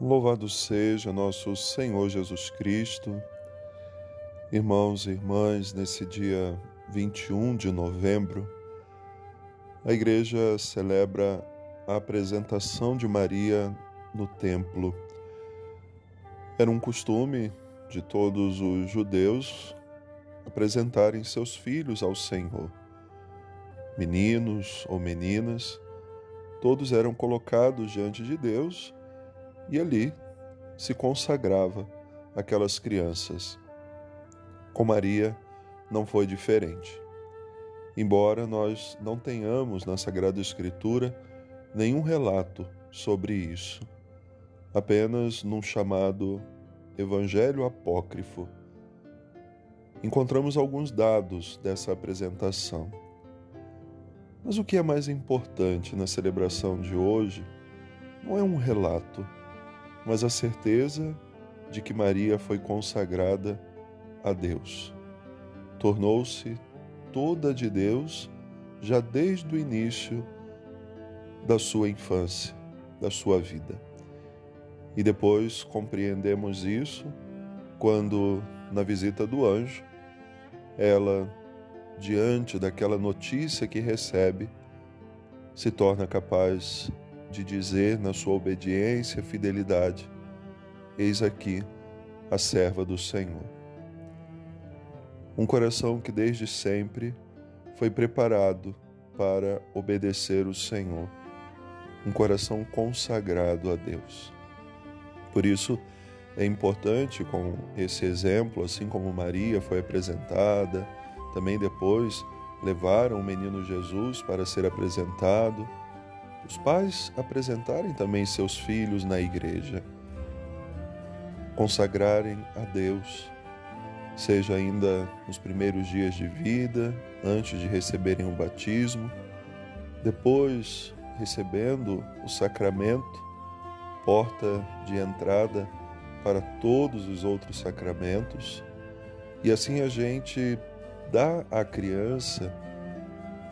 Louvado seja nosso Senhor Jesus Cristo. Irmãos e irmãs, nesse dia 21 de novembro, a igreja celebra a apresentação de Maria no templo. Era um costume de todos os judeus apresentarem seus filhos ao Senhor. Meninos ou meninas, todos eram colocados diante de Deus e ali se consagrava aquelas crianças. Com Maria não foi diferente. Embora nós não tenhamos na Sagrada Escritura nenhum relato sobre isso, apenas num chamado Evangelho Apócrifo, encontramos alguns dados dessa apresentação. Mas o que é mais importante na celebração de hoje não é um relato mas a certeza de que Maria foi consagrada a Deus. Tornou-se toda de Deus já desde o início da sua infância, da sua vida. E depois compreendemos isso quando, na visita do anjo, ela, diante daquela notícia que recebe, se torna capaz de dizer na sua obediência e fidelidade: Eis aqui a serva do Senhor. Um coração que desde sempre foi preparado para obedecer o Senhor, um coração consagrado a Deus. Por isso, é importante com esse exemplo, assim como Maria foi apresentada, também depois levaram o menino Jesus para ser apresentado os pais apresentarem também seus filhos na igreja, consagrarem a Deus, seja ainda nos primeiros dias de vida, antes de receberem o batismo, depois recebendo o sacramento, porta de entrada para todos os outros sacramentos, e assim a gente dá à criança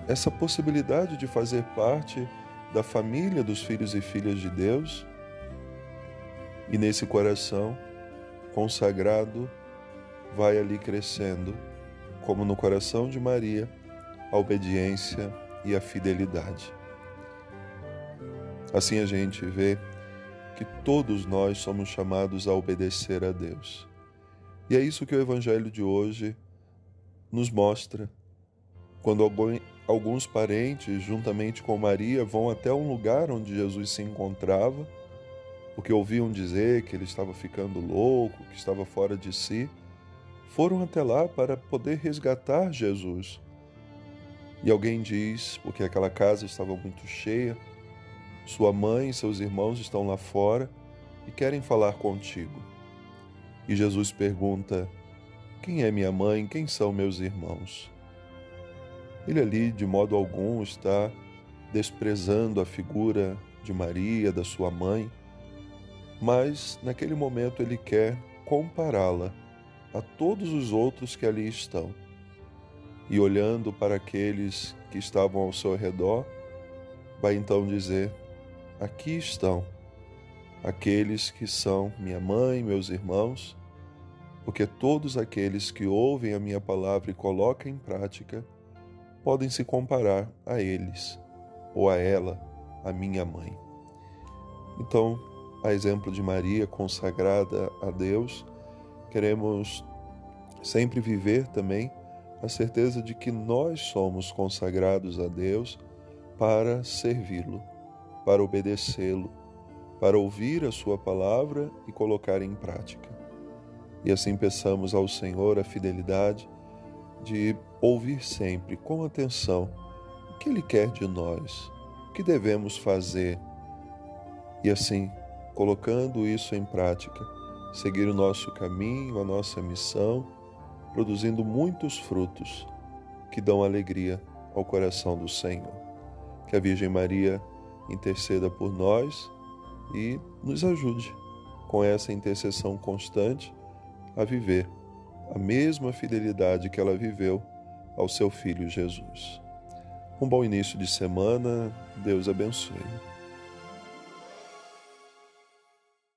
essa possibilidade de fazer parte da família dos filhos e filhas de Deus. E nesse coração consagrado vai ali crescendo, como no coração de Maria, a obediência e a fidelidade. Assim a gente vê que todos nós somos chamados a obedecer a Deus. E é isso que o Evangelho de hoje nos mostra. Quando alguns parentes, juntamente com Maria, vão até um lugar onde Jesus se encontrava, porque ouviam dizer que ele estava ficando louco, que estava fora de si. Foram até lá para poder resgatar Jesus. E alguém diz, porque aquela casa estava muito cheia, sua mãe e seus irmãos estão lá fora e querem falar contigo. E Jesus pergunta: Quem é minha mãe? Quem são meus irmãos? Ele ali, de modo algum, está desprezando a figura de Maria, da sua mãe, mas naquele momento ele quer compará-la a todos os outros que ali estão. E olhando para aqueles que estavam ao seu redor, vai então dizer: Aqui estão aqueles que são minha mãe, meus irmãos, porque todos aqueles que ouvem a minha palavra e colocam em prática podem se comparar a eles ou a ela, a minha mãe. Então, a exemplo de Maria consagrada a Deus, queremos sempre viver também a certeza de que nós somos consagrados a Deus para servi-lo, para obedecê-lo, para ouvir a Sua palavra e colocar em prática. E assim peçamos ao Senhor a fidelidade de ouvir sempre com atenção o que Ele quer de nós, o que devemos fazer, e assim, colocando isso em prática, seguir o nosso caminho, a nossa missão, produzindo muitos frutos que dão alegria ao coração do Senhor. Que a Virgem Maria interceda por nós e nos ajude com essa intercessão constante a viver a mesma fidelidade que ela viveu ao seu filho Jesus. Um bom início de semana, Deus abençoe.